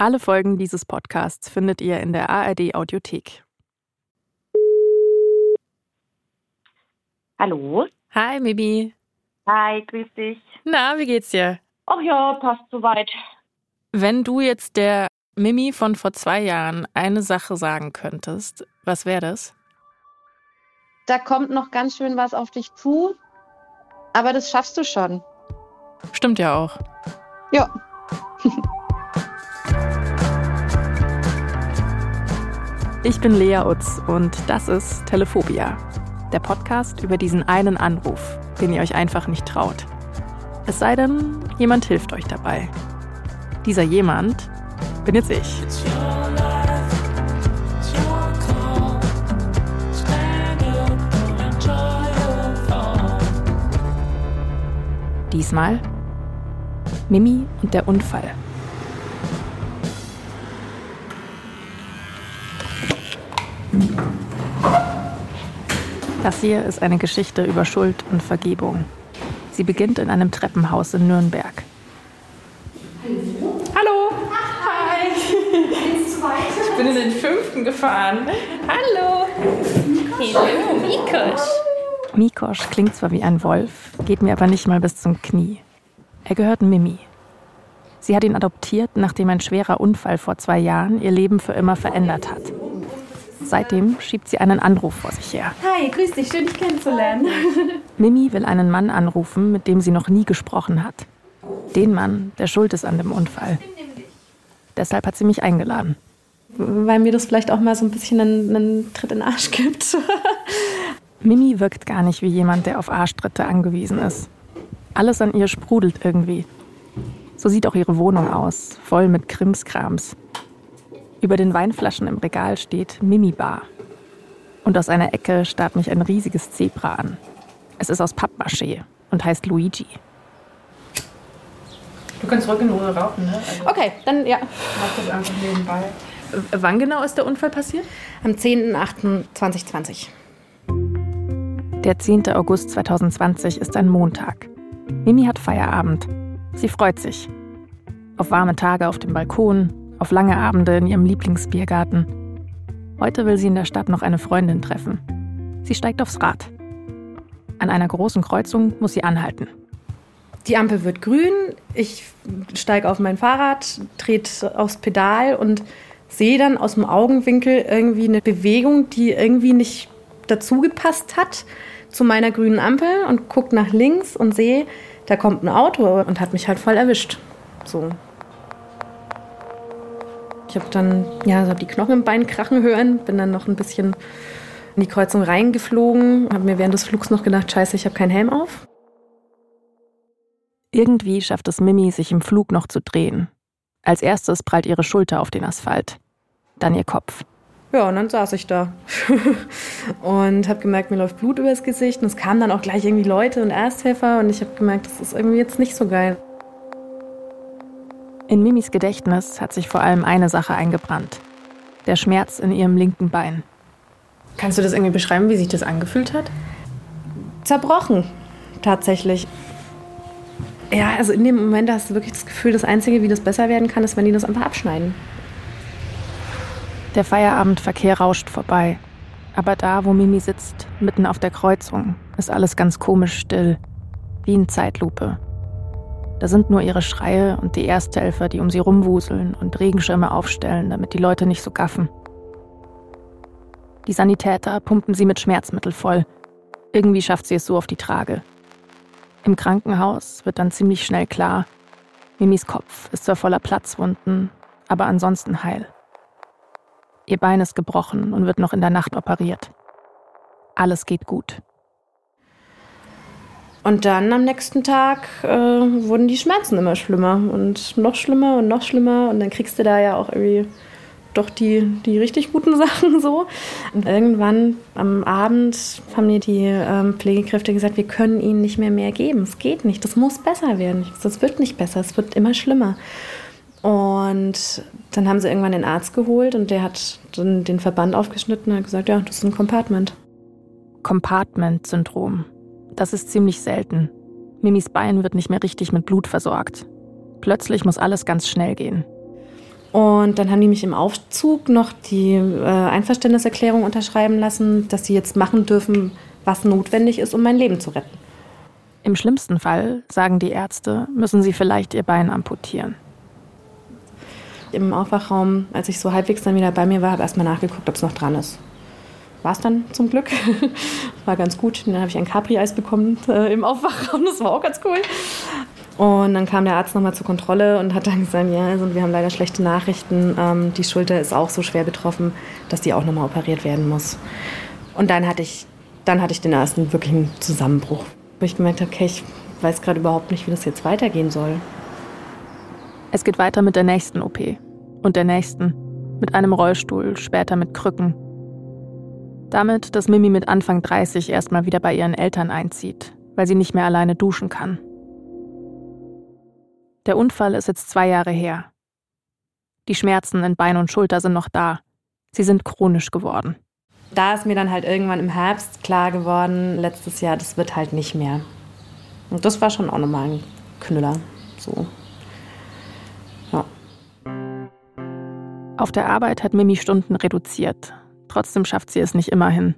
Alle Folgen dieses Podcasts findet ihr in der ARD Audiothek. Hallo. Hi, Mibi. Hi, grüß dich. Na, wie geht's dir? Ach ja, passt soweit. Wenn du jetzt der Mimi von vor zwei Jahren eine Sache sagen könntest, was wäre das? Da kommt noch ganz schön was auf dich zu, aber das schaffst du schon. Stimmt ja auch. Ja. Ich bin Lea Utz und das ist Telephobia, der Podcast über diesen einen Anruf, den ihr euch einfach nicht traut. Es sei denn, jemand hilft euch dabei. Dieser jemand bin jetzt ich. Diesmal Mimi und der Unfall. Das hier ist eine Geschichte über Schuld und Vergebung. Sie beginnt in einem Treppenhaus in Nürnberg. Hallo. Hi. Ich bin in den fünften gefahren. Hallo. Hallo, Mikosch. Mikosch klingt zwar wie ein Wolf, geht mir aber nicht mal bis zum Knie. Er gehört Mimi. Sie hat ihn adoptiert, nachdem ein schwerer Unfall vor zwei Jahren ihr Leben für immer verändert hat. Seitdem schiebt sie einen Anruf vor sich her. Hi, grüß dich, schön dich kennenzulernen. Mimi will einen Mann anrufen, mit dem sie noch nie gesprochen hat. Den Mann, der schuld ist an dem Unfall. Deshalb hat sie mich eingeladen. Weil mir das vielleicht auch mal so ein bisschen einen, einen Tritt in den Arsch gibt. Mimi wirkt gar nicht wie jemand, der auf Arschtritte angewiesen ist. Alles an ihr sprudelt irgendwie. So sieht auch ihre Wohnung aus, voll mit Krimskrams. Über den Weinflaschen im Regal steht Mimi Bar. Und aus einer Ecke starrt mich ein riesiges Zebra an. Es ist aus Pappmaché und heißt Luigi. Du kannst ruhig in Ruhe rauchen, ne? Also Okay, dann ja. mach das einfach nebenbei. Wann genau ist der Unfall passiert? Am 10.08.2020. Der 10. August 2020 ist ein Montag. Mimi hat Feierabend. Sie freut sich. Auf warme Tage auf dem Balkon, auf lange Abende in ihrem Lieblingsbiergarten. Heute will sie in der Stadt noch eine Freundin treffen. Sie steigt aufs Rad. An einer großen Kreuzung muss sie anhalten. Die Ampel wird grün, ich steige auf mein Fahrrad, trete aufs Pedal und sehe dann aus dem Augenwinkel irgendwie eine Bewegung, die irgendwie nicht dazugepasst hat zu meiner grünen Ampel und gucke nach links und sehe, da kommt ein Auto und hat mich halt voll erwischt. So. Ich habe dann ja so die Knochen im Bein krachen hören, bin dann noch ein bisschen in die Kreuzung reingeflogen, habe mir während des Flugs noch gedacht, scheiße, ich habe keinen Helm auf. Irgendwie schafft es Mimi, sich im Flug noch zu drehen. Als erstes prallt ihre Schulter auf den Asphalt. Dann ihr Kopf. Ja, und dann saß ich da und habe gemerkt, mir läuft Blut übers Gesicht. Und es kamen dann auch gleich irgendwie Leute und Ersthelfer und ich habe gemerkt, das ist irgendwie jetzt nicht so geil. In Mimis Gedächtnis hat sich vor allem eine Sache eingebrannt. Der Schmerz in ihrem linken Bein. Kannst du das irgendwie beschreiben, wie sich das angefühlt hat? Zerbrochen, tatsächlich. Ja, also in dem Moment hast du wirklich das Gefühl, das Einzige, wie das besser werden kann, ist, wenn die das einfach abschneiden. Der Feierabendverkehr rauscht vorbei. Aber da, wo Mimi sitzt, mitten auf der Kreuzung, ist alles ganz komisch still. Wie in Zeitlupe. Da sind nur ihre Schreie und die Ersthelfer, die um sie rumwuseln und Regenschirme aufstellen, damit die Leute nicht so gaffen. Die Sanitäter pumpen sie mit Schmerzmittel voll. Irgendwie schafft sie es so auf die Trage. Im Krankenhaus wird dann ziemlich schnell klar, Mimis Kopf ist zwar voller Platzwunden, aber ansonsten heil. Ihr Bein ist gebrochen und wird noch in der Nacht operiert. Alles geht gut. Und dann am nächsten Tag äh, wurden die Schmerzen immer schlimmer und noch schlimmer und noch schlimmer. Und dann kriegst du da ja auch irgendwie doch die, die richtig guten Sachen so. Und irgendwann am Abend haben mir die ähm, Pflegekräfte gesagt, wir können ihnen nicht mehr mehr geben. Es geht nicht. Das muss besser werden. Das wird nicht besser. Es wird immer schlimmer. Und dann haben sie irgendwann den Arzt geholt und der hat dann den Verband aufgeschnitten und hat gesagt, ja, das ist ein Compartment. Compartment-Syndrom. Das ist ziemlich selten. Mimis Bein wird nicht mehr richtig mit Blut versorgt. Plötzlich muss alles ganz schnell gehen. Und dann haben die mich im Aufzug noch die äh, Einverständniserklärung unterschreiben lassen, dass sie jetzt machen dürfen, was notwendig ist, um mein Leben zu retten. Im schlimmsten Fall, sagen die Ärzte, müssen sie vielleicht ihr Bein amputieren. Im Aufwachraum, als ich so halbwegs dann wieder bei mir war, habe ich erstmal nachgeguckt, ob es noch dran ist. War es dann zum Glück. war ganz gut. Dann habe ich ein Capri-Eis bekommen äh, im Aufwachraum. Das war auch ganz cool. Und dann kam der Arzt nochmal zur Kontrolle und hat dann gesagt, ja, also wir haben leider schlechte Nachrichten. Ähm, die Schulter ist auch so schwer betroffen, dass die auch nochmal operiert werden muss. Und dann hatte ich, dann hatte ich den ersten wirklichen Zusammenbruch, wo ich gemerkt habe, okay, ich weiß gerade überhaupt nicht, wie das jetzt weitergehen soll. Es geht weiter mit der nächsten OP und der nächsten, mit einem Rollstuhl, später mit Krücken. Damit, dass Mimi mit Anfang 30 erstmal wieder bei ihren Eltern einzieht, weil sie nicht mehr alleine duschen kann. Der Unfall ist jetzt zwei Jahre her. Die Schmerzen in Bein und Schulter sind noch da. Sie sind chronisch geworden. Da ist mir dann halt irgendwann im Herbst klar geworden, letztes Jahr, das wird halt nicht mehr. Und das war schon auch nochmal ein Knüller. So. Ja. Auf der Arbeit hat Mimi Stunden reduziert. Trotzdem schafft sie es nicht immer hin.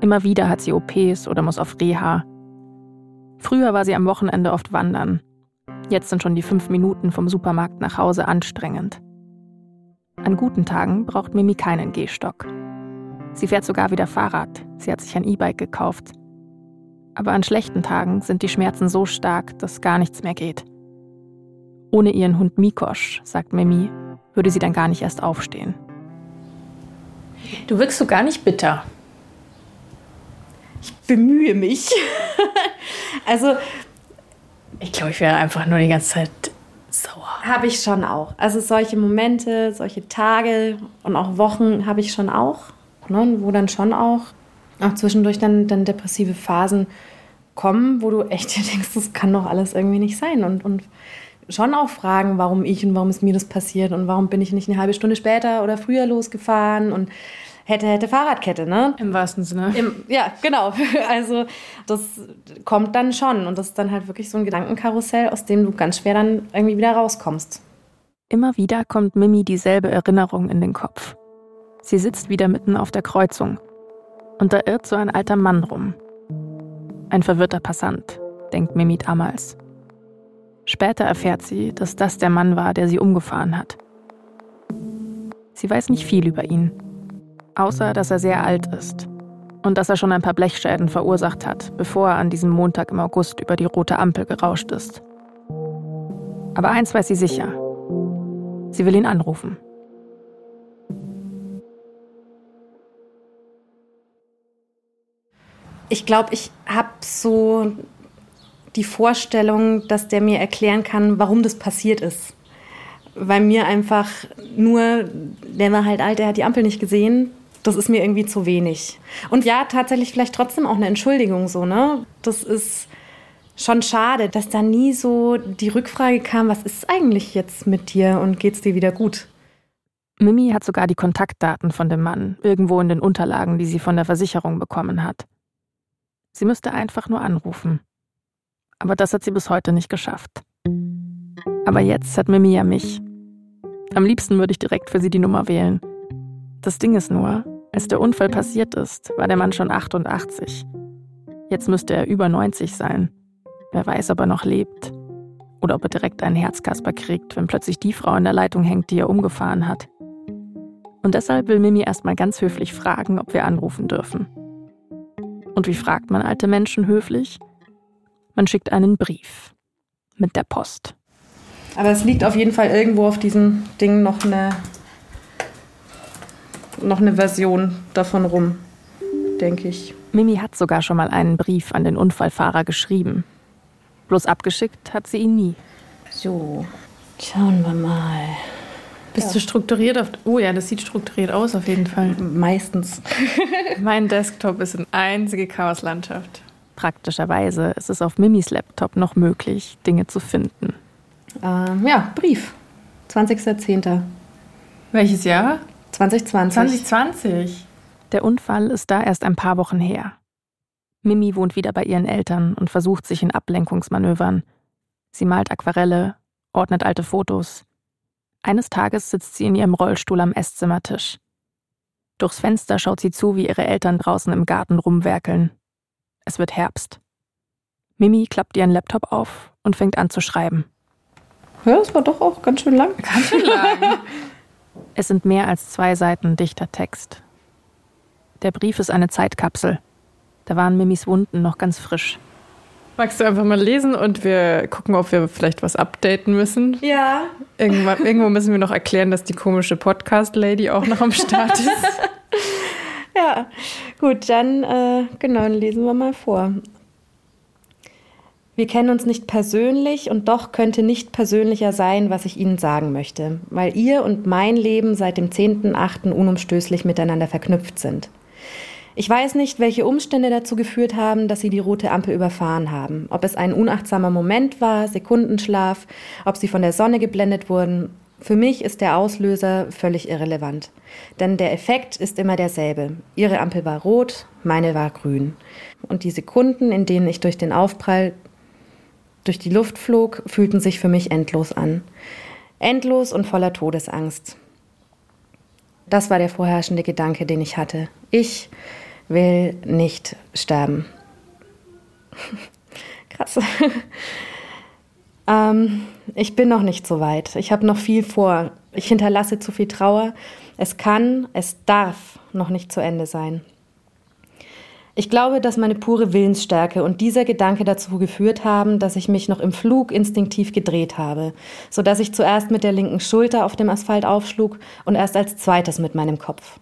Immer wieder hat sie OPs oder muss auf Reha. Früher war sie am Wochenende oft wandern. Jetzt sind schon die fünf Minuten vom Supermarkt nach Hause anstrengend. An guten Tagen braucht Mimi keinen Gehstock. Sie fährt sogar wieder Fahrrad. Sie hat sich ein E-Bike gekauft. Aber an schlechten Tagen sind die Schmerzen so stark, dass gar nichts mehr geht. Ohne ihren Hund Mikosch, sagt Mimi, würde sie dann gar nicht erst aufstehen. Du wirkst so gar nicht bitter. Ich bemühe mich. also ich glaube, ich wäre einfach nur die ganze Zeit sauer. Habe ich schon auch. Also solche Momente, solche Tage und auch Wochen habe ich schon auch, ne, wo dann schon auch, auch zwischendurch dann, dann depressive Phasen kommen, wo du echt denkst, das kann doch alles irgendwie nicht sein. Und, und schon auch fragen, warum ich und warum ist mir das passiert und warum bin ich nicht eine halbe Stunde später oder früher losgefahren und hätte, hätte Fahrradkette, ne? Im wahrsten Sinne. Im, ja, genau. Also das kommt dann schon und das ist dann halt wirklich so ein Gedankenkarussell, aus dem du ganz schwer dann irgendwie wieder rauskommst. Immer wieder kommt Mimi dieselbe Erinnerung in den Kopf. Sie sitzt wieder mitten auf der Kreuzung und da irrt so ein alter Mann rum. Ein verwirrter Passant, denkt Mimi damals. Später erfährt sie, dass das der Mann war, der sie umgefahren hat. Sie weiß nicht viel über ihn, außer dass er sehr alt ist und dass er schon ein paar Blechschäden verursacht hat, bevor er an diesem Montag im August über die rote Ampel gerauscht ist. Aber eins weiß sie sicher. Sie will ihn anrufen. Ich glaube, ich habe so die Vorstellung, dass der mir erklären kann, warum das passiert ist. Weil mir einfach nur, der war halt alt, der hat die Ampel nicht gesehen, das ist mir irgendwie zu wenig. Und ja, tatsächlich vielleicht trotzdem auch eine Entschuldigung so, ne? Das ist schon schade, dass da nie so die Rückfrage kam, was ist eigentlich jetzt mit dir und geht's dir wieder gut? Mimi hat sogar die Kontaktdaten von dem Mann irgendwo in den Unterlagen, die sie von der Versicherung bekommen hat. Sie müsste einfach nur anrufen. Aber das hat sie bis heute nicht geschafft. Aber jetzt hat Mimi ja mich. Am liebsten würde ich direkt für sie die Nummer wählen. Das Ding ist nur, als der Unfall passiert ist, war der Mann schon 88. Jetzt müsste er über 90 sein. Wer weiß, ob er noch lebt. Oder ob er direkt einen Herzkasper kriegt, wenn plötzlich die Frau in der Leitung hängt, die er umgefahren hat. Und deshalb will Mimi erstmal ganz höflich fragen, ob wir anrufen dürfen. Und wie fragt man alte Menschen höflich? Man schickt einen Brief. Mit der Post. Aber es liegt auf jeden Fall irgendwo auf diesem Ding noch eine noch eine Version davon rum, denke ich. Mimi hat sogar schon mal einen Brief an den Unfallfahrer geschrieben. Bloß abgeschickt hat sie ihn nie. So, schauen wir mal. Bist ja. du strukturiert auf. Oh ja, das sieht strukturiert aus auf jeden Fall. Meistens. mein Desktop ist eine einzige Chaoslandschaft. Praktischerweise ist es auf Mimis Laptop noch möglich, Dinge zu finden. Ähm, ja, Brief. 20.10. Welches Jahr? 2020. 2020. Der Unfall ist da erst ein paar Wochen her. Mimi wohnt wieder bei ihren Eltern und versucht sich in Ablenkungsmanövern. Sie malt Aquarelle, ordnet alte Fotos. Eines Tages sitzt sie in ihrem Rollstuhl am Esszimmertisch. Durchs Fenster schaut sie zu, wie ihre Eltern draußen im Garten rumwerkeln. Es wird Herbst. Mimi klappt ihren Laptop auf und fängt an zu schreiben. Ja, es war doch auch ganz schön lang. Ganz schön lang. es sind mehr als zwei Seiten dichter Text. Der Brief ist eine Zeitkapsel. Da waren Mimis Wunden noch ganz frisch. Magst du einfach mal lesen und wir gucken, ob wir vielleicht was updaten müssen? Ja. Irgendwann, irgendwo müssen wir noch erklären, dass die komische Podcast-Lady auch noch am Start ist. ja, gut, dann äh, genau, lesen wir mal vor. Wir kennen uns nicht persönlich und doch könnte nicht persönlicher sein, was ich Ihnen sagen möchte, weil Ihr und mein Leben seit dem 10.8. unumstößlich miteinander verknüpft sind. Ich weiß nicht, welche Umstände dazu geführt haben, dass Sie die rote Ampel überfahren haben. Ob es ein unachtsamer Moment war, Sekundenschlaf, ob Sie von der Sonne geblendet wurden. Für mich ist der Auslöser völlig irrelevant. Denn der Effekt ist immer derselbe. Ihre Ampel war rot, meine war grün. Und die Sekunden, in denen ich durch den Aufprall durch die Luft flog, fühlten sich für mich endlos an. Endlos und voller Todesangst. Das war der vorherrschende Gedanke, den ich hatte. Ich will nicht sterben. Krass. Ähm, ich bin noch nicht so weit. Ich habe noch viel vor. Ich hinterlasse zu viel Trauer. Es kann, es darf noch nicht zu Ende sein. Ich glaube, dass meine pure Willensstärke und dieser Gedanke dazu geführt haben, dass ich mich noch im Flug instinktiv gedreht habe, so dass ich zuerst mit der linken Schulter auf dem Asphalt aufschlug und erst als zweites mit meinem Kopf.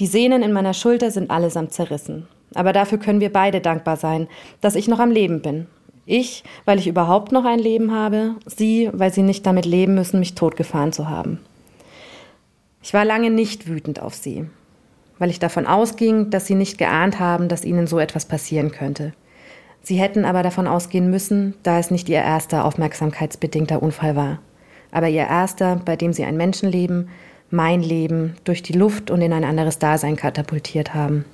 Die Sehnen in meiner Schulter sind allesamt zerrissen. Aber dafür können wir beide dankbar sein, dass ich noch am Leben bin. Ich, weil ich überhaupt noch ein Leben habe, sie, weil sie nicht damit leben müssen, mich totgefahren zu haben. Ich war lange nicht wütend auf sie weil ich davon ausging, dass sie nicht geahnt haben, dass ihnen so etwas passieren könnte. Sie hätten aber davon ausgehen müssen, da es nicht ihr erster aufmerksamkeitsbedingter Unfall war, aber ihr erster, bei dem sie ein Menschenleben, mein Leben, durch die Luft und in ein anderes Dasein katapultiert haben.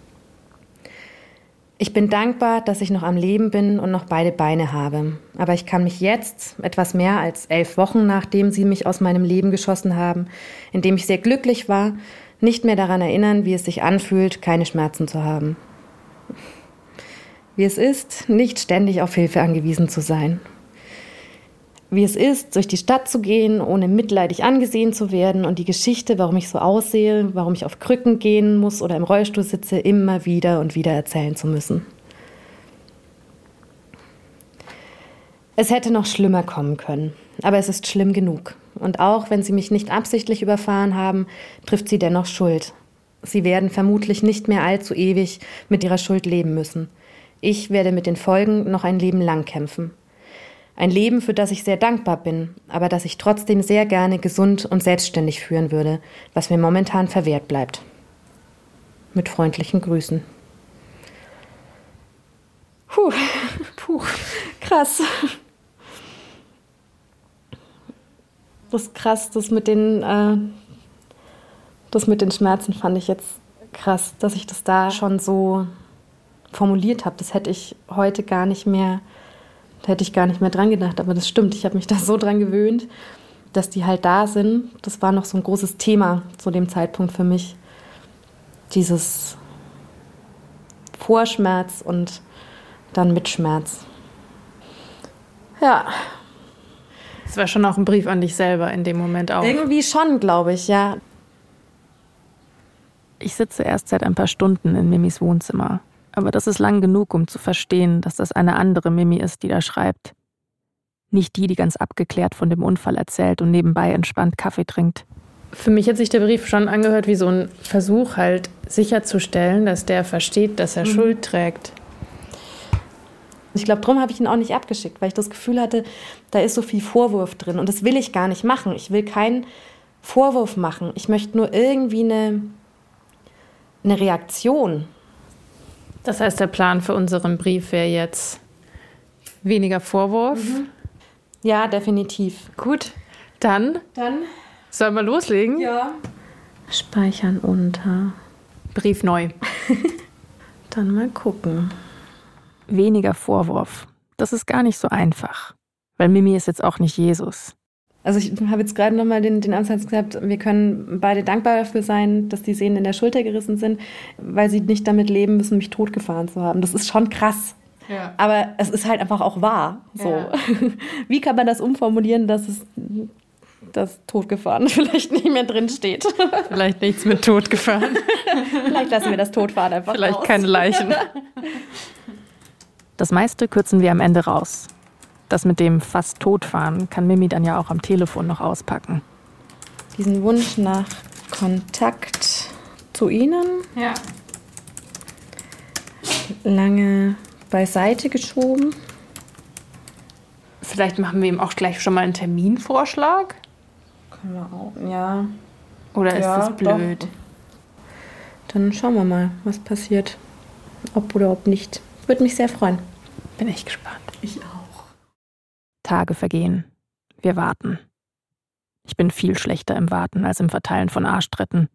Ich bin dankbar, dass ich noch am Leben bin und noch beide Beine habe. Aber ich kann mich jetzt, etwas mehr als elf Wochen nachdem sie mich aus meinem Leben geschossen haben, in dem ich sehr glücklich war, nicht mehr daran erinnern, wie es sich anfühlt, keine Schmerzen zu haben. Wie es ist, nicht ständig auf Hilfe angewiesen zu sein. Wie es ist, durch die Stadt zu gehen, ohne mitleidig angesehen zu werden und die Geschichte, warum ich so aussehe, warum ich auf Krücken gehen muss oder im Rollstuhl sitze, immer wieder und wieder erzählen zu müssen. Es hätte noch schlimmer kommen können, aber es ist schlimm genug. Und auch wenn sie mich nicht absichtlich überfahren haben, trifft sie dennoch Schuld. Sie werden vermutlich nicht mehr allzu ewig mit ihrer Schuld leben müssen. Ich werde mit den Folgen noch ein Leben lang kämpfen. Ein Leben, für das ich sehr dankbar bin, aber das ich trotzdem sehr gerne gesund und selbstständig führen würde, was mir momentan verwehrt bleibt. Mit freundlichen Grüßen. Puh, puh, krass. das ist krass, das mit den, äh, das mit den Schmerzen fand ich jetzt krass, dass ich das da schon so formuliert habe. Das hätte ich heute gar nicht mehr, da hätte ich gar nicht mehr dran gedacht. Aber das stimmt, ich habe mich da so dran gewöhnt, dass die halt da sind. Das war noch so ein großes Thema zu dem Zeitpunkt für mich. Dieses Vorschmerz und dann Mitschmerz. Ja, es war schon auch ein Brief an dich selber in dem Moment auch. Irgendwie schon, glaube ich, ja. Ich sitze erst seit ein paar Stunden in Mimis Wohnzimmer. Aber das ist lang genug, um zu verstehen, dass das eine andere Mimi ist, die da schreibt. Nicht die, die ganz abgeklärt von dem Unfall erzählt und nebenbei entspannt Kaffee trinkt. Für mich hat sich der Brief schon angehört wie so ein Versuch, halt sicherzustellen, dass der versteht, dass er mhm. Schuld trägt. Ich glaube, darum habe ich ihn auch nicht abgeschickt, weil ich das Gefühl hatte, da ist so viel Vorwurf drin. Und das will ich gar nicht machen. Ich will keinen Vorwurf machen. Ich möchte nur irgendwie eine, eine Reaktion. Das heißt, der Plan für unseren Brief wäre jetzt weniger Vorwurf. Mhm. Ja, definitiv. Gut, dann, dann sollen wir loslegen? Ja. Speichern unter. Brief neu. dann mal gucken weniger Vorwurf. Das ist gar nicht so einfach. Weil Mimi ist jetzt auch nicht Jesus. Also ich habe jetzt gerade nochmal den, den Ansatz gesagt, wir können beide dankbar dafür sein, dass die Sehnen in der Schulter gerissen sind, weil sie nicht damit leben müssen, mich totgefahren zu haben. Das ist schon krass. Ja. Aber es ist halt einfach auch wahr. So. Ja. Wie kann man das umformulieren, dass es das Totgefahren vielleicht nicht mehr drin steht? Vielleicht nichts mit Totgefahren. vielleicht lassen wir das Totfahren einfach Vielleicht raus. keine Leichen. Das meiste kürzen wir am Ende raus. Das mit dem fast Totfahren kann Mimi dann ja auch am Telefon noch auspacken. Diesen Wunsch nach Kontakt zu Ihnen. Ja. Lange beiseite geschoben. Vielleicht machen wir ihm auch gleich schon mal einen Terminvorschlag. Können wir auch, ja. Oder ist ja, das blöd? Doch. Dann schauen wir mal, was passiert. Ob oder ob nicht. Würde mich sehr freuen. Bin echt gespannt. Ich auch. Tage vergehen. Wir warten. Ich bin viel schlechter im Warten als im Verteilen von Arschtritten.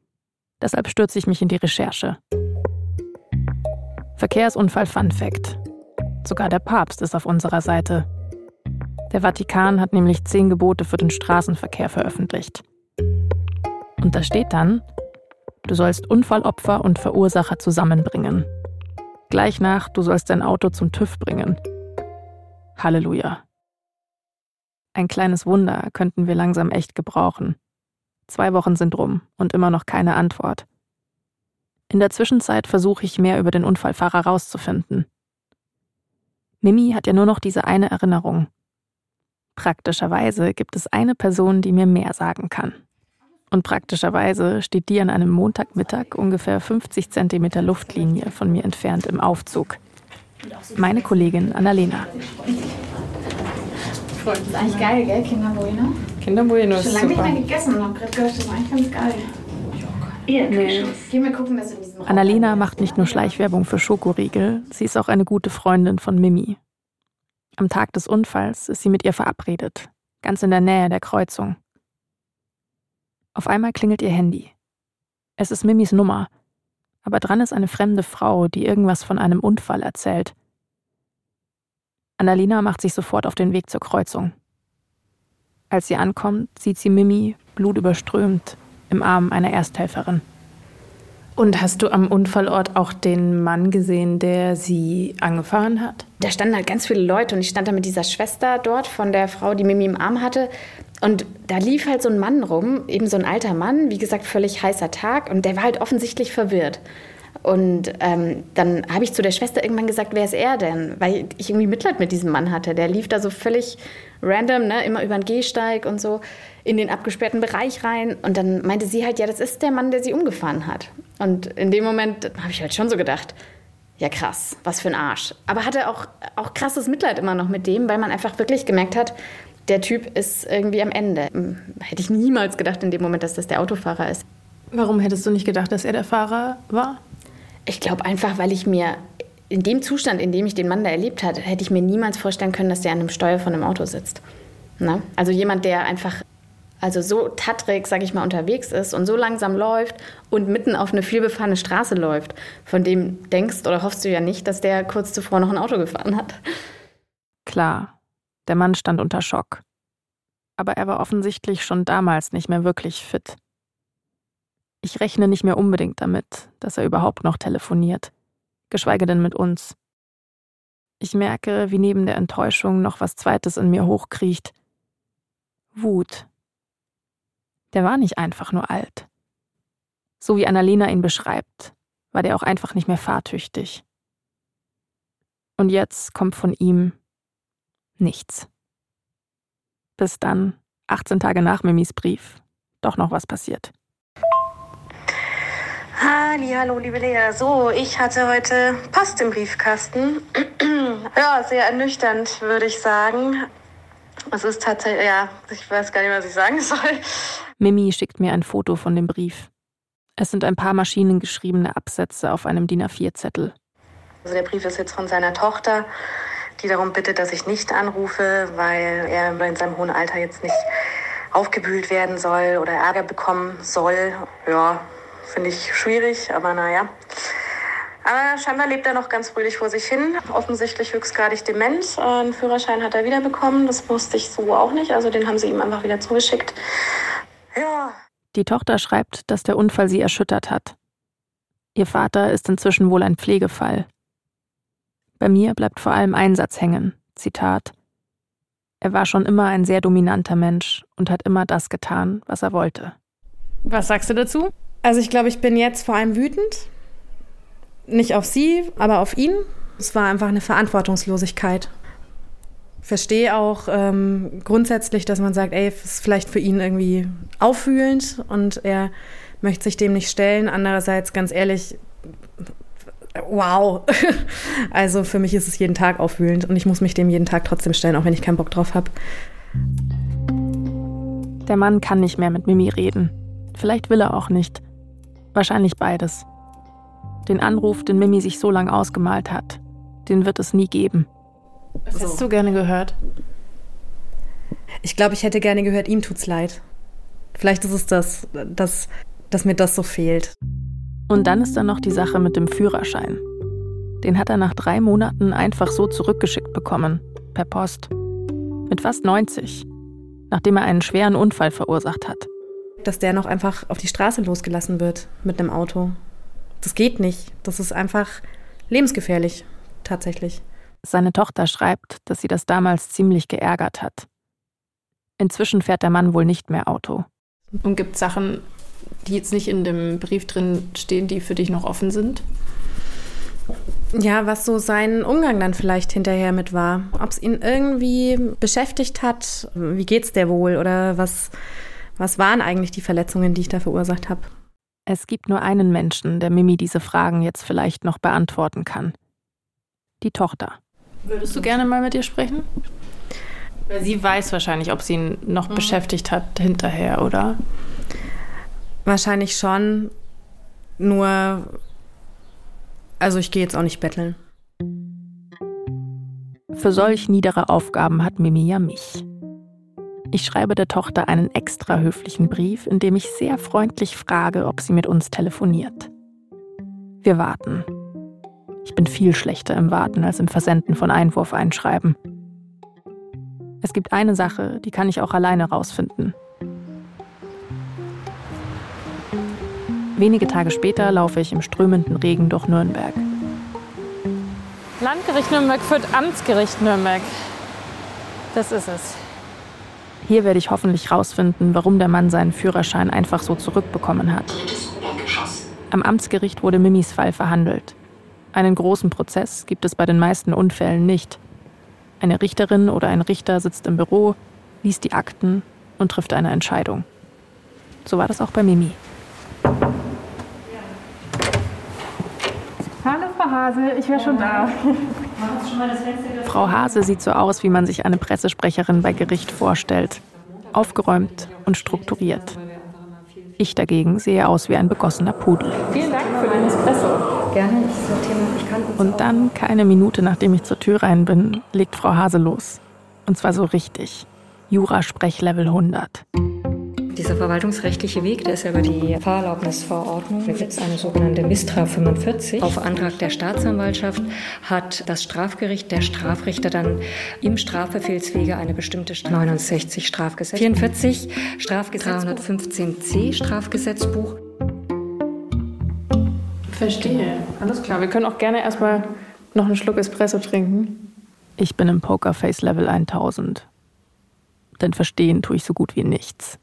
Deshalb stürze ich mich in die Recherche. Verkehrsunfall Fun Fact. Sogar der Papst ist auf unserer Seite. Der Vatikan hat nämlich zehn Gebote für den Straßenverkehr veröffentlicht. Und da steht dann, du sollst Unfallopfer und Verursacher zusammenbringen. Gleich nach, du sollst dein Auto zum TÜV bringen. Halleluja. Ein kleines Wunder könnten wir langsam echt gebrauchen. Zwei Wochen sind rum und immer noch keine Antwort. In der Zwischenzeit versuche ich mehr über den Unfallfahrer rauszufinden. Mimi hat ja nur noch diese eine Erinnerung. Praktischerweise gibt es eine Person, die mir mehr sagen kann. Und praktischerweise steht die an einem Montagmittag ungefähr 50 Zentimeter Luftlinie von mir entfernt im Aufzug. Meine Kollegin Annalena. Das ist eigentlich geil, gell? Kinderbueno. Kinderbueno ist Schon lange nicht mehr gegessen und hab gerade gehört, das ist eigentlich ganz geil. Nee. Geh mal gucken, dass in diesem Annalena macht nicht nur Schleichwerbung für Schokoriegel, sie ist auch eine gute Freundin von Mimi. Am Tag des Unfalls ist sie mit ihr verabredet, ganz in der Nähe der Kreuzung. Auf einmal klingelt ihr Handy. Es ist Mimis Nummer, aber dran ist eine fremde Frau, die irgendwas von einem Unfall erzählt. Annalena macht sich sofort auf den Weg zur Kreuzung. Als sie ankommt, sieht sie Mimi, blutüberströmt, im Arm einer Ersthelferin. Und hast du am Unfallort auch den Mann gesehen, der sie angefahren hat? Da standen halt ganz viele Leute und ich stand da mit dieser Schwester dort von der Frau, die Mimi im Arm hatte. Und da lief halt so ein Mann rum, eben so ein alter Mann, wie gesagt, völlig heißer Tag und der war halt offensichtlich verwirrt. Und ähm, dann habe ich zu der Schwester irgendwann gesagt, wer ist er denn? Weil ich irgendwie Mitleid mit diesem Mann hatte. Der lief da so völlig random, ne? immer über den Gehsteig und so in den abgesperrten Bereich rein. Und dann meinte sie halt, ja, das ist der Mann, der sie umgefahren hat. Und in dem Moment habe ich halt schon so gedacht, ja krass, was für ein Arsch. Aber hatte auch, auch krasses Mitleid immer noch mit dem, weil man einfach wirklich gemerkt hat, der Typ ist irgendwie am Ende. Hm, hätte ich niemals gedacht in dem Moment, dass das der Autofahrer ist. Warum hättest du nicht gedacht, dass er der Fahrer war? Ich glaube einfach, weil ich mir in dem Zustand, in dem ich den Mann da erlebt hatte, hätte ich mir niemals vorstellen können, dass der an einem Steuer von einem Auto sitzt. Ne? Also jemand, der einfach also so tattrig, sag ich mal, unterwegs ist und so langsam läuft und mitten auf eine vielbefahrene Straße läuft, von dem denkst oder hoffst du ja nicht, dass der kurz zuvor noch ein Auto gefahren hat. Klar, der Mann stand unter Schock. Aber er war offensichtlich schon damals nicht mehr wirklich fit. Ich rechne nicht mehr unbedingt damit, dass er überhaupt noch telefoniert, geschweige denn mit uns. Ich merke, wie neben der Enttäuschung noch was Zweites in mir hochkriecht. Wut. Der war nicht einfach nur alt. So wie Annalena ihn beschreibt, war der auch einfach nicht mehr fahrtüchtig. Und jetzt kommt von ihm nichts. Bis dann, 18 Tage nach Mimis Brief, doch noch was passiert. Hallo, liebe Lea. So, ich hatte heute Post im Briefkasten. ja, sehr ernüchternd, würde ich sagen. Es ist tatsächlich, ja, ich weiß gar nicht, was ich sagen soll. Mimi schickt mir ein Foto von dem Brief. Es sind ein paar maschinengeschriebene Absätze auf einem DIN A4-Zettel. Also der Brief ist jetzt von seiner Tochter, die darum bittet, dass ich nicht anrufe, weil er in seinem hohen Alter jetzt nicht aufgebühlt werden soll oder Ärger bekommen soll. Ja, finde ich schwierig, aber naja. Aber scheinbar lebt er noch ganz fröhlich vor sich hin. Offensichtlich höchstgradig dement. Einen Führerschein hat er wiederbekommen. Das wusste ich so auch nicht. Also den haben sie ihm einfach wieder zugeschickt. Ja. Die Tochter schreibt, dass der Unfall sie erschüttert hat. Ihr Vater ist inzwischen wohl ein Pflegefall. Bei mir bleibt vor allem ein Satz hängen. Zitat. Er war schon immer ein sehr dominanter Mensch und hat immer das getan, was er wollte. Was sagst du dazu? Also ich glaube, ich bin jetzt vor allem wütend. Nicht auf sie, aber auf ihn. Es war einfach eine Verantwortungslosigkeit. Verstehe auch ähm, grundsätzlich, dass man sagt, ey, es ist vielleicht für ihn irgendwie auffühlend und er möchte sich dem nicht stellen. Andererseits, ganz ehrlich, wow. Also für mich ist es jeden Tag auffühlend und ich muss mich dem jeden Tag trotzdem stellen, auch wenn ich keinen Bock drauf habe. Der Mann kann nicht mehr mit Mimi reden. Vielleicht will er auch nicht. Wahrscheinlich beides. Den Anruf, den Mimi sich so lange ausgemalt hat, den wird es nie geben. Was hättest du gerne gehört? Ich glaube, ich hätte gerne gehört, ihm tut's leid. Vielleicht ist es das, dass, dass mir das so fehlt. Und dann ist da noch die Sache mit dem Führerschein. Den hat er nach drei Monaten einfach so zurückgeschickt bekommen, per Post. Mit fast 90, nachdem er einen schweren Unfall verursacht hat. Dass der noch einfach auf die Straße losgelassen wird mit einem Auto. Das geht nicht. Das ist einfach lebensgefährlich, tatsächlich. Seine Tochter schreibt, dass sie das damals ziemlich geärgert hat. Inzwischen fährt der Mann wohl nicht mehr Auto. Und gibt Sachen, die jetzt nicht in dem Brief drin stehen, die für dich noch offen sind? Ja, was so sein Umgang dann vielleicht hinterher mit war. Ob es ihn irgendwie beschäftigt hat, wie geht's der wohl oder was, was waren eigentlich die Verletzungen, die ich da verursacht habe. Es gibt nur einen Menschen, der Mimi diese Fragen jetzt vielleicht noch beantworten kann. Die Tochter. Würdest du gerne mal mit ihr sprechen? Weil sie weiß wahrscheinlich, ob sie ihn noch mhm. beschäftigt hat hinterher, oder? Wahrscheinlich schon. Nur, also ich gehe jetzt auch nicht betteln. Für solch niedere Aufgaben hat Mimi ja mich. Ich schreibe der Tochter einen extra höflichen Brief, in dem ich sehr freundlich frage, ob sie mit uns telefoniert. Wir warten. Ich bin viel schlechter im Warten als im Versenden von Einwurf einschreiben. Es gibt eine Sache, die kann ich auch alleine rausfinden. Wenige Tage später laufe ich im strömenden Regen durch Nürnberg. Landgericht Nürnberg führt Amtsgericht Nürnberg. Das ist es. Hier werde ich hoffentlich rausfinden, warum der Mann seinen Führerschein einfach so zurückbekommen hat. Am Amtsgericht wurde Mimis Fall verhandelt. Einen großen Prozess gibt es bei den meisten Unfällen nicht. Eine Richterin oder ein Richter sitzt im Büro, liest die Akten und trifft eine Entscheidung. So war das auch bei Mimi. Hallo Frau Hase, ich wäre schon da. Frau Hase sieht so aus, wie man sich eine Pressesprecherin bei Gericht vorstellt. Aufgeräumt und strukturiert. Ich dagegen sehe aus wie ein begossener Pudel. Vielen Dank für den Espresso. Gerne, ich sortiere mal. Ich kann Und dann, keine Minute nachdem ich zur Tür rein bin, legt Frau Hase los. Und zwar so richtig. Jura-Sprech-Level 100. Dieser verwaltungsrechtliche Weg, der ist ja über die Fahrerlaubnisverordnung. Da gibt es eine sogenannte Mistra 45. Auf Antrag der Staatsanwaltschaft hat das Strafgericht, der Strafrichter dann im Strafbefehlswege eine bestimmte 69 Strafgesetz, 44 Strafgesetz, 315c Strafgesetzbuch. Verstehe. Alles klar. Wir können auch gerne erstmal noch einen Schluck Espresso trinken. Ich bin im Pokerface Level 1000. Denn verstehen tue ich so gut wie nichts.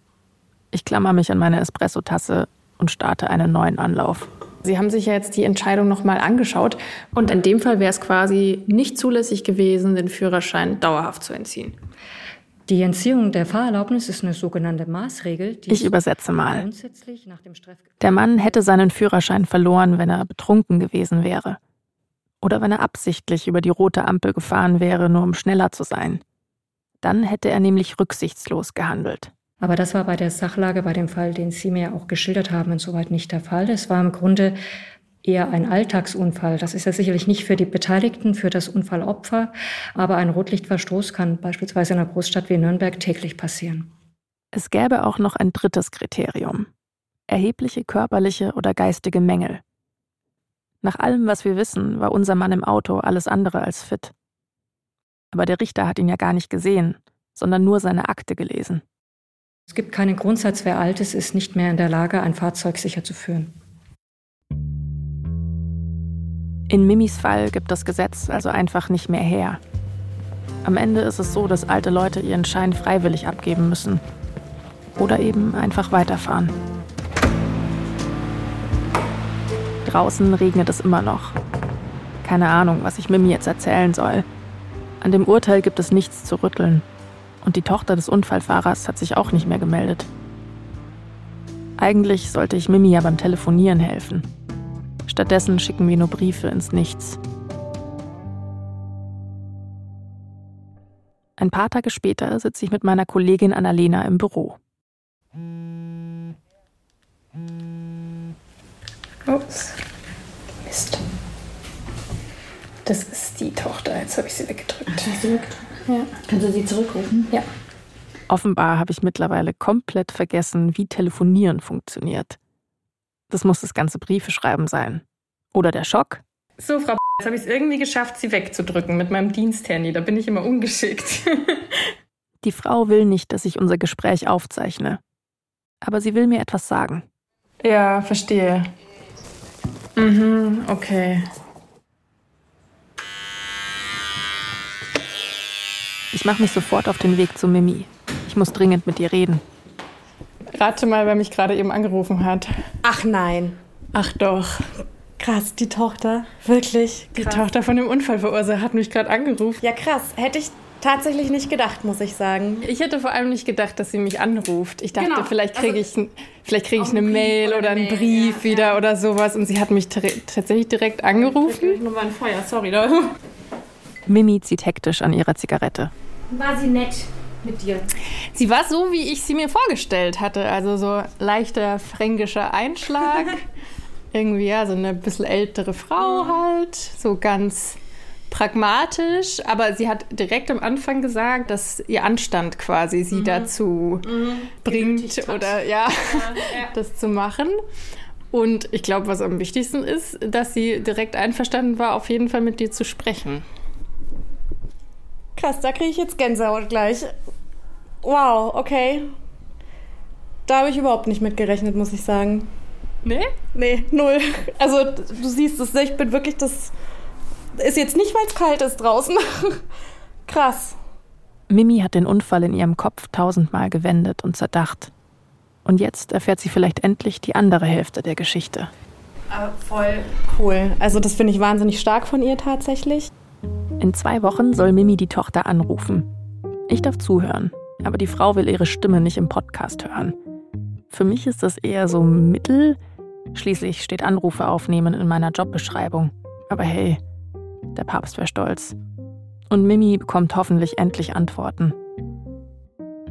Ich klammer mich an meine Espresso-Tasse und starte einen neuen Anlauf. Sie haben sich ja jetzt die Entscheidung nochmal angeschaut. Und in dem Fall wäre es quasi nicht zulässig gewesen, den Führerschein dauerhaft zu entziehen. Die Entziehung der Fahrerlaubnis ist eine sogenannte Maßregel. ich übersetze mal. Der Mann hätte seinen Führerschein verloren, wenn er betrunken gewesen wäre. Oder wenn er absichtlich über die rote Ampel gefahren wäre, nur um schneller zu sein. Dann hätte er nämlich rücksichtslos gehandelt. Aber das war bei der Sachlage, bei dem Fall, den Sie mir auch geschildert haben, insoweit nicht der Fall. Es war im Grunde eher ein Alltagsunfall. Das ist ja sicherlich nicht für die Beteiligten, für das Unfallopfer, aber ein Rotlichtverstoß kann beispielsweise in einer Großstadt wie Nürnberg täglich passieren. Es gäbe auch noch ein drittes Kriterium. Erhebliche körperliche oder geistige Mängel. Nach allem, was wir wissen, war unser Mann im Auto alles andere als fit. Aber der Richter hat ihn ja gar nicht gesehen, sondern nur seine Akte gelesen. Es gibt keinen Grundsatz, wer alt ist, ist nicht mehr in der Lage, ein Fahrzeug sicher zu führen. In Mimis Fall gibt das Gesetz also einfach nicht mehr her. Am Ende ist es so, dass alte Leute ihren Schein freiwillig abgeben müssen. Oder eben einfach weiterfahren. Draußen regnet es immer noch. Keine Ahnung, was ich Mimi jetzt erzählen soll. An dem Urteil gibt es nichts zu rütteln. Und die Tochter des Unfallfahrers hat sich auch nicht mehr gemeldet. Eigentlich sollte ich Mimi ja beim Telefonieren helfen. Stattdessen schicken wir nur Briefe ins Nichts. Ein paar Tage später sitze ich mit meiner Kollegin Annalena im Büro. Ups. Mist. Das ist die Tochter. Jetzt habe ich sie weggedrückt. Du sie weggedrückt? Ja. Kannst du sie zurückrufen? Ja. Offenbar habe ich mittlerweile komplett vergessen, wie Telefonieren funktioniert. Das muss das ganze Briefeschreiben sein. Oder der Schock. So, Frau Jetzt habe ich es irgendwie geschafft, sie wegzudrücken mit meinem Diensthandy. Da bin ich immer ungeschickt. Die Frau will nicht, dass ich unser Gespräch aufzeichne. Aber sie will mir etwas sagen. Ja, verstehe. Mhm, okay. Ich mache mich sofort auf den Weg zu Mimi. Ich muss dringend mit ihr reden. Rate mal, wer mich gerade eben angerufen hat. Ach nein. Ach doch. Krass, die Tochter. Wirklich. Die Tochter von dem Unfallverursacher hat mich gerade angerufen. Ja, krass. Hätte ich tatsächlich nicht gedacht, muss ich sagen. Ich hätte vor allem nicht gedacht, dass sie mich anruft. Ich dachte, Genau. vielleicht kriege ich, Also, ein- vielleicht kriege ich eine Mail oder oder eine einen Mail, Brief ja, wieder ja. oder sowas. Und sie hat mich tatsächlich direkt angerufen. Nur mal ein Feuer, sorry. Da. Mimi zieht hektisch an ihrer Zigarette. War sie nett mit dir? Sie war so, wie ich sie mir vorgestellt hatte. Also so leichter fränkischer Einschlag. Irgendwie ja, so eine bisschen ältere Frau halt. So ganz pragmatisch. Aber sie hat direkt am Anfang gesagt, dass ihr Anstand quasi sie dazu bringt oder ja, das zu machen. Und ich glaube, was am wichtigsten ist, dass sie direkt einverstanden war, auf jeden Fall mit dir zu sprechen. Krass, da kriege ich jetzt Gänsehaut gleich. Wow, okay. Da habe ich überhaupt nicht mit gerechnet, muss ich sagen. Nee? Nee, null. Also, du siehst es, ich bin wirklich das. Ist jetzt nicht, weil es kalt ist draußen. Krass. Mimi hat den Unfall in ihrem Kopf tausendmal gewendet und zerdacht. Und jetzt erfährt sie vielleicht endlich die andere Hälfte der Geschichte. Aber voll cool. Also, das finde ich wahnsinnig stark von ihr tatsächlich. In zwei Wochen soll Mimi die Tochter anrufen. Ich darf zuhören, aber die Frau will ihre Stimme nicht im Podcast hören. Für mich ist das eher so mittel. Schließlich steht Anrufe aufnehmen in meiner Jobbeschreibung. Aber hey, der Papst wäre stolz. Und Mimi bekommt hoffentlich endlich Antworten.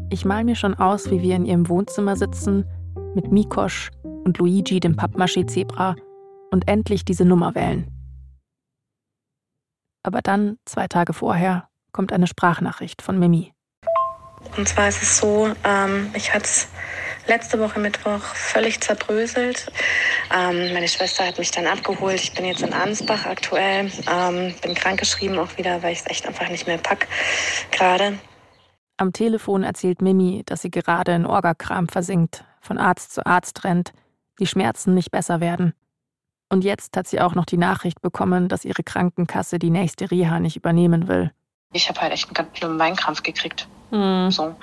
Ich mal mir schon aus, wie wir in ihrem Wohnzimmer sitzen, mit Mikosch und Luigi, dem Pappmaché-Zebra, und endlich diese Nummer wählen. Aber dann, zwei Tage vorher, kommt eine Sprachnachricht von Mimi. Und zwar ist es so, ähm, ich hatte es letzte Woche Mittwoch völlig zerbröselt. Ähm, meine Schwester hat mich dann abgeholt. Ich bin jetzt in Ansbach aktuell. Ähm, bin krankgeschrieben auch wieder, weil ich es echt einfach nicht mehr pack gerade. Am Telefon erzählt Mimi, dass sie gerade in Orgakram versinkt, von Arzt zu Arzt rennt, die Schmerzen nicht besser werden. Und jetzt hat sie auch noch die Nachricht bekommen, dass ihre Krankenkasse die nächste Reha nicht übernehmen will. Ich habe halt echt einen ganz schlimmen Weinkrampf gekriegt. So.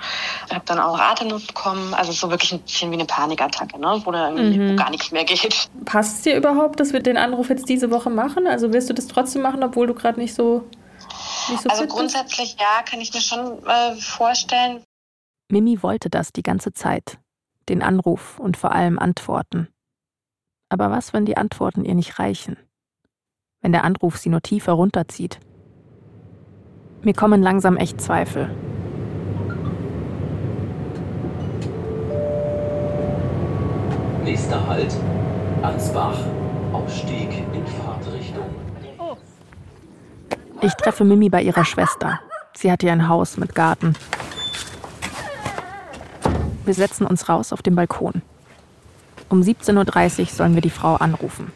Ich habe dann auch Atemnot bekommen. Also so wirklich ein bisschen wie eine Panikattacke, ne? wo, da irgendwie, wo gar nichts mehr geht. Passt es dir überhaupt, dass wir den Anruf jetzt diese Woche machen? Also willst du das trotzdem machen, obwohl du gerade nicht so, nicht so Also fit bist? grundsätzlich ja, kann ich mir schon äh, vorstellen. Mimi wollte das die ganze Zeit. Den Anruf und vor allem Antworten. Aber was, wenn die Antworten ihr nicht reichen? Wenn der Anruf sie nur tiefer runterzieht? Mir kommen langsam echt Zweifel. Nächster Halt, Ansbach. Ausstieg in Fahrtrichtung. Ich treffe Mimi bei ihrer Schwester. Sie hat hier ein Haus mit Garten. Wir setzen uns raus auf den Balkon. Um 17.30 Uhr sollen wir die Frau anrufen.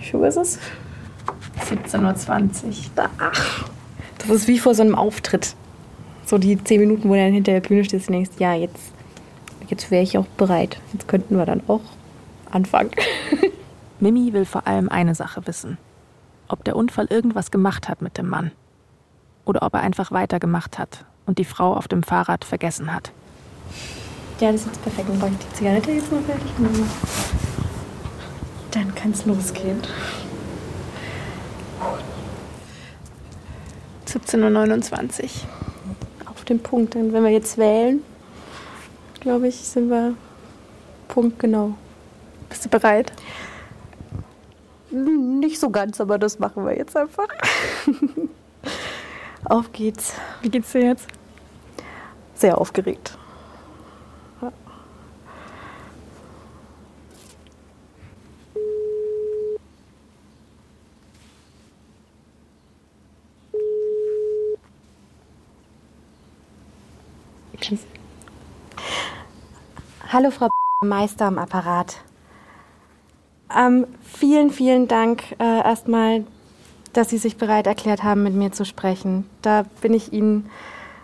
Wie Uhr ist es? 17.20 Uhr. Ach, das ist wie vor so einem Auftritt. So die zehn Minuten, wo du dann hinter der Bühne stehst und denkst, ja, jetzt, jetzt wäre ich auch bereit. Jetzt könnten wir dann auch anfangen. Mimi will vor allem eine Sache wissen. Ob der Unfall irgendwas gemacht hat mit dem Mann. Oder ob er einfach weitergemacht hat und die Frau auf dem Fahrrad vergessen hat. Ja, das ist jetzt perfekt. Dann brauche ich die Zigarette jetzt mal fertig. Dann kann es losgehen. 17.29 Uhr. Auf den Punkt. Dann, wenn wir jetzt wählen, glaube ich, sind wir punktgenau. Bist du bereit? Nicht so ganz, aber das machen wir jetzt einfach. Auf geht's. Wie geht's dir jetzt? Sehr aufgeregt. Hallo Frau Meister am Apparat. Ähm, vielen, vielen Dank äh, erstmal, dass Sie sich bereit erklärt haben, mit mir zu sprechen. Da bin ich Ihnen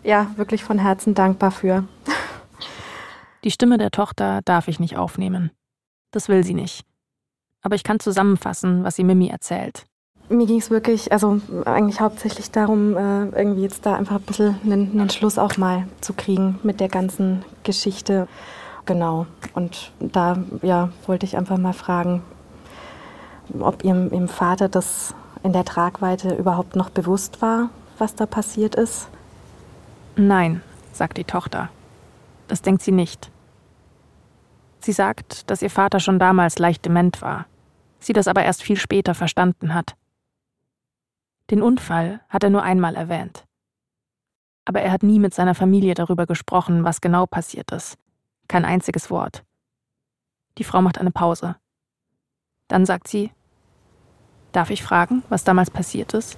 ja wirklich von Herzen dankbar für. Die Stimme der Tochter darf ich nicht aufnehmen. Das will sie nicht. Aber ich kann zusammenfassen, was sie Mimi erzählt. Mir ging es wirklich, also eigentlich hauptsächlich darum, äh, irgendwie jetzt da einfach ein bisschen einen, einen Schluss auch mal zu kriegen mit der ganzen Geschichte. Genau. Und da ja, wollte ich einfach mal fragen, ob ihrem, ihrem Vater das in der Tragweite überhaupt noch bewusst war, was da passiert ist. Nein, sagt die Tochter. Das denkt sie nicht. Sie sagt, dass ihr Vater schon damals leicht dement war, sie das aber erst viel später verstanden hat. Den Unfall hat er nur einmal erwähnt. Aber er hat nie mit seiner Familie darüber gesprochen, was genau passiert ist. Kein einziges Wort. Die Frau macht eine Pause. Dann sagt sie, Darf ich fragen, was damals passiert ist?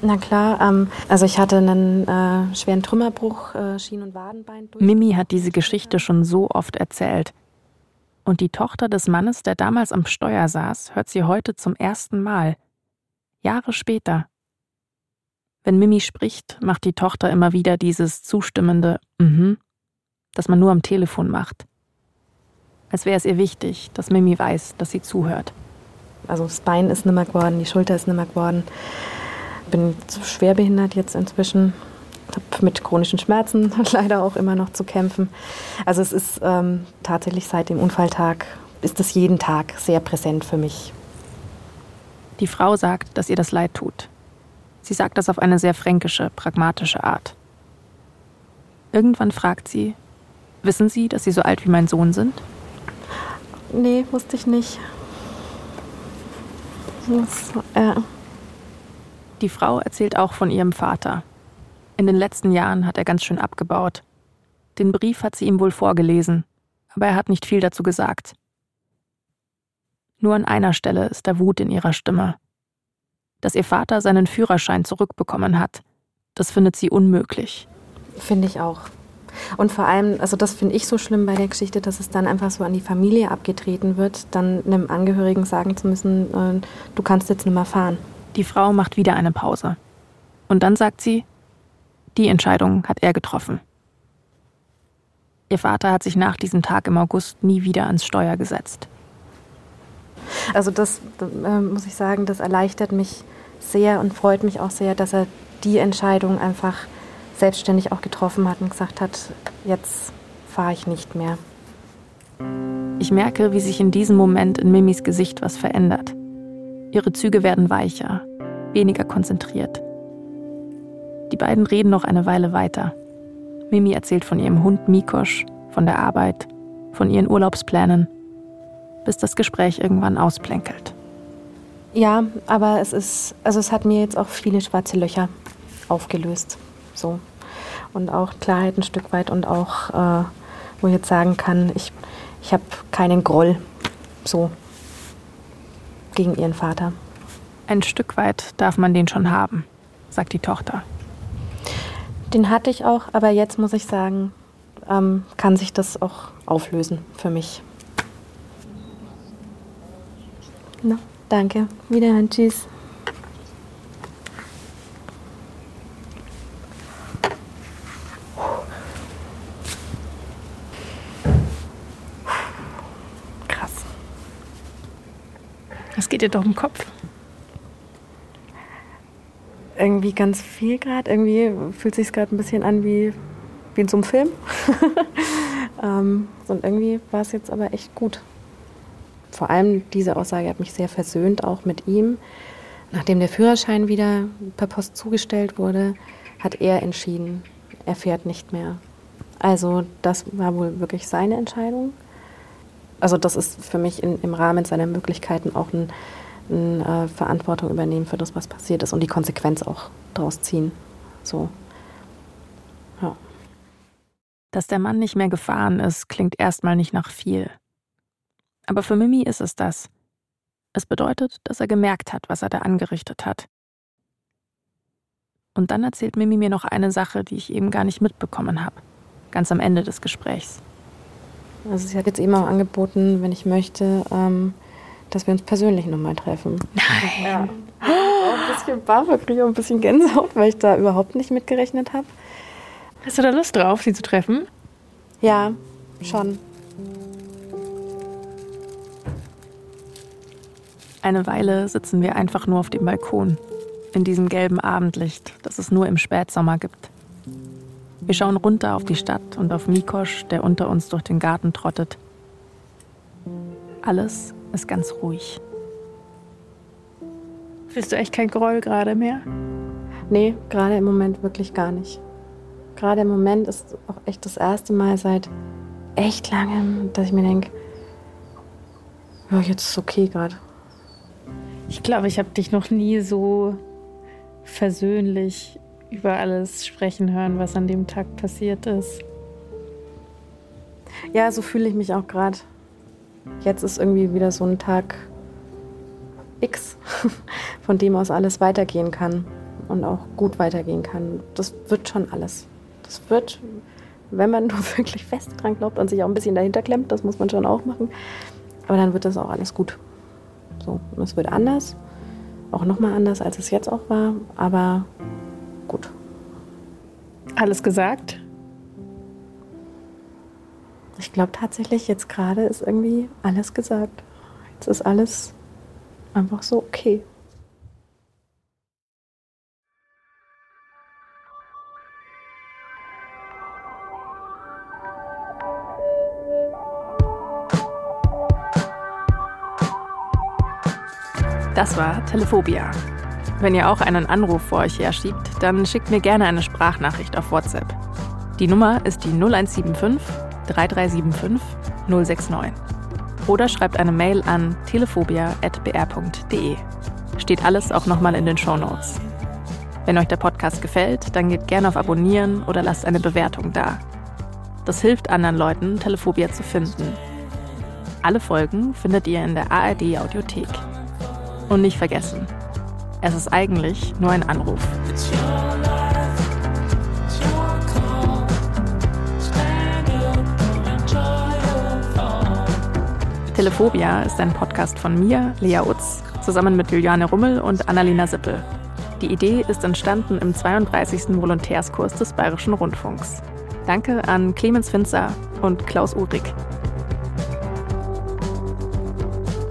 Na klar, ähm, also ich hatte einen äh, schweren Trümmerbruch, äh, Schien- und Wadenbein. Mimi hat diese Geschichte schon so oft erzählt. Und die Tochter des Mannes, der damals am Steuer saß, hört sie heute zum ersten Mal. Jahre später. Wenn Mimi spricht, macht die Tochter immer wieder dieses zustimmende Mhm, das man nur am Telefon macht. Als wäre es ihr wichtig, dass Mimi weiß, dass sie zuhört. Also das Bein ist nimmer geworden, die Schulter ist nimmer geworden. Bin schwerbehindert jetzt inzwischen. Habe mit chronischen Schmerzen leider auch immer noch zu kämpfen. Also es ist ähm, tatsächlich seit dem Unfalltag, ist es jeden Tag sehr präsent für mich. Die Frau sagt, dass ihr das leid tut. Sie sagt das auf eine sehr fränkische, pragmatische Art. Irgendwann fragt sie, wissen Sie, dass Sie so alt wie mein Sohn sind? Nee, wusste ich nicht. Das, äh. Die Frau erzählt auch von ihrem Vater. In den letzten Jahren hat er ganz schön abgebaut. Den Brief hat sie ihm wohl vorgelesen, aber er hat nicht viel dazu gesagt. Nur an einer Stelle ist da Wut in ihrer Stimme. Dass ihr Vater seinen Führerschein zurückbekommen hat, das findet sie unmöglich. Finde ich auch. Und vor allem, also das finde ich so schlimm bei der Geschichte, dass es dann einfach so an die Familie abgetreten wird, dann einem Angehörigen sagen zu müssen, äh, du kannst jetzt nicht mehr fahren. Die Frau macht wieder eine Pause. Und dann sagt sie, die Entscheidung hat er getroffen. Ihr Vater hat sich nach diesem Tag im August nie wieder ans Steuer gesetzt. Also das äh, muss ich sagen, das erleichtert mich sehr und freut mich auch sehr, dass er die Entscheidung einfach selbstständig auch getroffen hat und gesagt hat, jetzt fahre ich nicht mehr. Ich merke, wie sich in diesem Moment in Mimis Gesicht was verändert. Ihre Züge werden weicher, weniger konzentriert. Die beiden reden noch eine Weile weiter. Mimi erzählt von ihrem Hund Mikosch, von der Arbeit, von ihren Urlaubsplänen, bis das Gespräch irgendwann ausplänkelt. Ja, aber es ist, also es hat mir jetzt auch viele schwarze Löcher aufgelöst. So. Und auch Klarheit ein Stück weit und auch, äh, wo ich jetzt sagen kann, ich, ich habe keinen Groll so gegen ihren Vater. Ein Stück weit darf man den schon haben, sagt die Tochter. Den hatte ich auch, aber jetzt muss ich sagen, ähm, kann sich das auch auflösen für mich. Na? Danke. Wiederhören. Tschüss. Krass. Was geht dir doch im Kopf? Irgendwie ganz viel gerade. Irgendwie fühlt sich gerade ein bisschen an wie, wie in so einem Film. ähm, und irgendwie war es jetzt aber echt gut. Vor allem diese Aussage hat mich sehr versöhnt, auch mit ihm. Nachdem der Führerschein wieder per Post zugestellt wurde, hat er entschieden, er fährt nicht mehr. Also das war wohl wirklich seine Entscheidung. Also das ist für mich in, im Rahmen seiner Möglichkeiten auch ein, ein äh, Verantwortung übernehmen für das, was passiert ist und die Konsequenz auch daraus ziehen. So. Ja. Dass der Mann nicht mehr gefahren ist, klingt erstmal nicht nach viel. Aber für Mimi ist es das. Es bedeutet, dass er gemerkt hat, was er da angerichtet hat. Und dann erzählt Mimi mir noch eine Sache, die ich eben gar nicht mitbekommen habe. Ganz am Ende des Gesprächs. Also sie hat jetzt eben auch angeboten, wenn ich möchte, ähm, dass wir uns persönlich nochmal treffen. Nein. Ja. Auch ein bisschen ich kriege auch ein bisschen Gänsehaut, weil ich da überhaupt nicht mitgerechnet habe. Hast du da Lust drauf, sie zu treffen? Ja, schon. Eine Weile sitzen wir einfach nur auf dem Balkon, in diesem gelben Abendlicht, das es nur im Spätsommer gibt. Wir schauen runter auf die Stadt und auf Mikosch, der unter uns durch den Garten trottet. Alles ist ganz ruhig. Fühlst du echt kein Groll gerade mehr? Nee, gerade im Moment wirklich gar nicht. Gerade im Moment ist auch echt das erste Mal seit echt langem, dass ich mir denke, ja, jetzt ist okay gerade. Ich glaube, ich habe dich noch nie so versöhnlich über alles sprechen hören, was an dem Tag passiert ist. Ja, so fühle ich mich auch gerade. Jetzt ist irgendwie wieder so ein Tag X, von dem aus alles weitergehen kann und auch gut weitergehen kann. Das wird schon alles. Das wird, wenn man nur wirklich fest dran glaubt und sich auch ein bisschen dahinter klemmt, das muss man schon auch machen. Aber dann wird das auch alles gut. So, und es wird anders, auch nochmal anders, als es jetzt auch war, aber. Alles gesagt? Ich glaube tatsächlich, jetzt gerade ist irgendwie alles gesagt. Jetzt ist alles einfach so okay. Das war Telephobia. Wenn ihr auch einen Anruf vor euch herschiebt, dann schickt mir gerne eine Sprachnachricht auf WhatsApp. Die Nummer ist die 0175 3375 069. Oder schreibt eine Mail an telephobia.br.de. Steht alles auch nochmal in den Show Notes. Wenn euch der Podcast gefällt, dann gebt gerne auf Abonnieren oder lasst eine Bewertung da. Das hilft anderen Leuten, Telephobia zu finden. Alle Folgen findet ihr in der ARD Audiothek. Und nicht vergessen, es ist eigentlich nur ein Anruf. Telephobia ist ein Podcast von mir, Lea Utz, zusammen mit Juliane Rummel und Annalena Sippel. Die Idee ist entstanden im 32. Volontärskurs des Bayerischen Rundfunks. Danke an Clemens Finzer und Klaus Uhrig.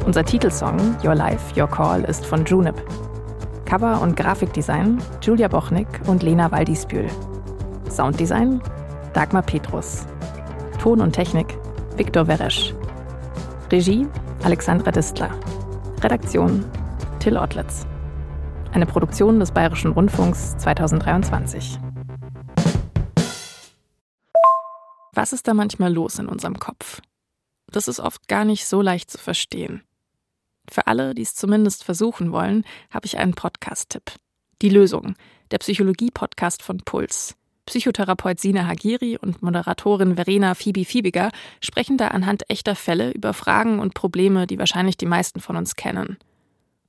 Unser Titelsong Your Life, Your Call ist von Junip. Cover und Grafikdesign Julia Bochnik und Lena Waldispül. Sounddesign Dagmar Petrus. Ton und Technik Viktor Weresch. Regie Alexandra Distler. Redaktion Till Ottlitz. Eine Produktion des Bayerischen Rundfunks 2023. Was ist da manchmal los in unserem Kopf? Das ist oft gar nicht so leicht zu verstehen. Für alle, die es zumindest versuchen wollen, habe ich einen Podcast-Tipp. Die Lösung, der Psychologie-Podcast von Puls. Psychotherapeut Sina Hagiri und Moderatorin Verena Phoebe Fiebiger sprechen da anhand echter Fälle über Fragen und Probleme, die wahrscheinlich die meisten von uns kennen.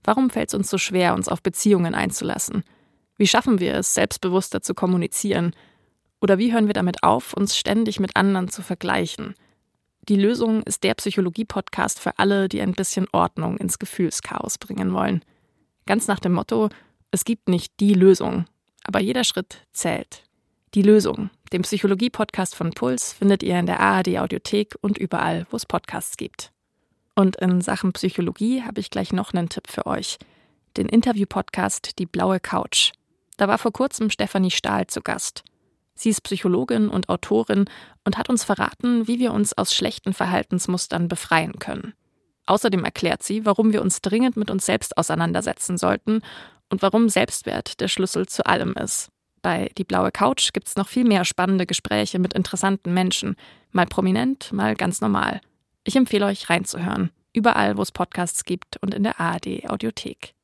Warum fällt es uns so schwer, uns auf Beziehungen einzulassen? Wie schaffen wir es, selbstbewusster zu kommunizieren? Oder wie hören wir damit auf, uns ständig mit anderen zu vergleichen? Die Lösung ist der Psychologie-Podcast für alle, die ein bisschen Ordnung ins Gefühlschaos bringen wollen. Ganz nach dem Motto, es gibt nicht die Lösung, aber jeder Schritt zählt. Die Lösung, den Psychologie-Podcast von Puls, findet ihr in der ARD-Audiothek und überall, wo es Podcasts gibt. Und in Sachen Psychologie habe ich gleich noch einen Tipp für euch. Den Interview-Podcast Die blaue Couch. Da war vor kurzem Stefanie Stahl zu Gast. Sie ist Psychologin und Autorin und hat uns verraten, wie wir uns aus schlechten Verhaltensmustern befreien können. Außerdem erklärt sie, warum wir uns dringend mit uns selbst auseinandersetzen sollten und warum Selbstwert der Schlüssel zu allem ist. Bei Die blaue Couch gibt es noch viel mehr spannende Gespräche mit interessanten Menschen, mal prominent, mal ganz normal. Ich empfehle euch reinzuhören, überall, wo es Podcasts gibt und in der ARD Audiothek.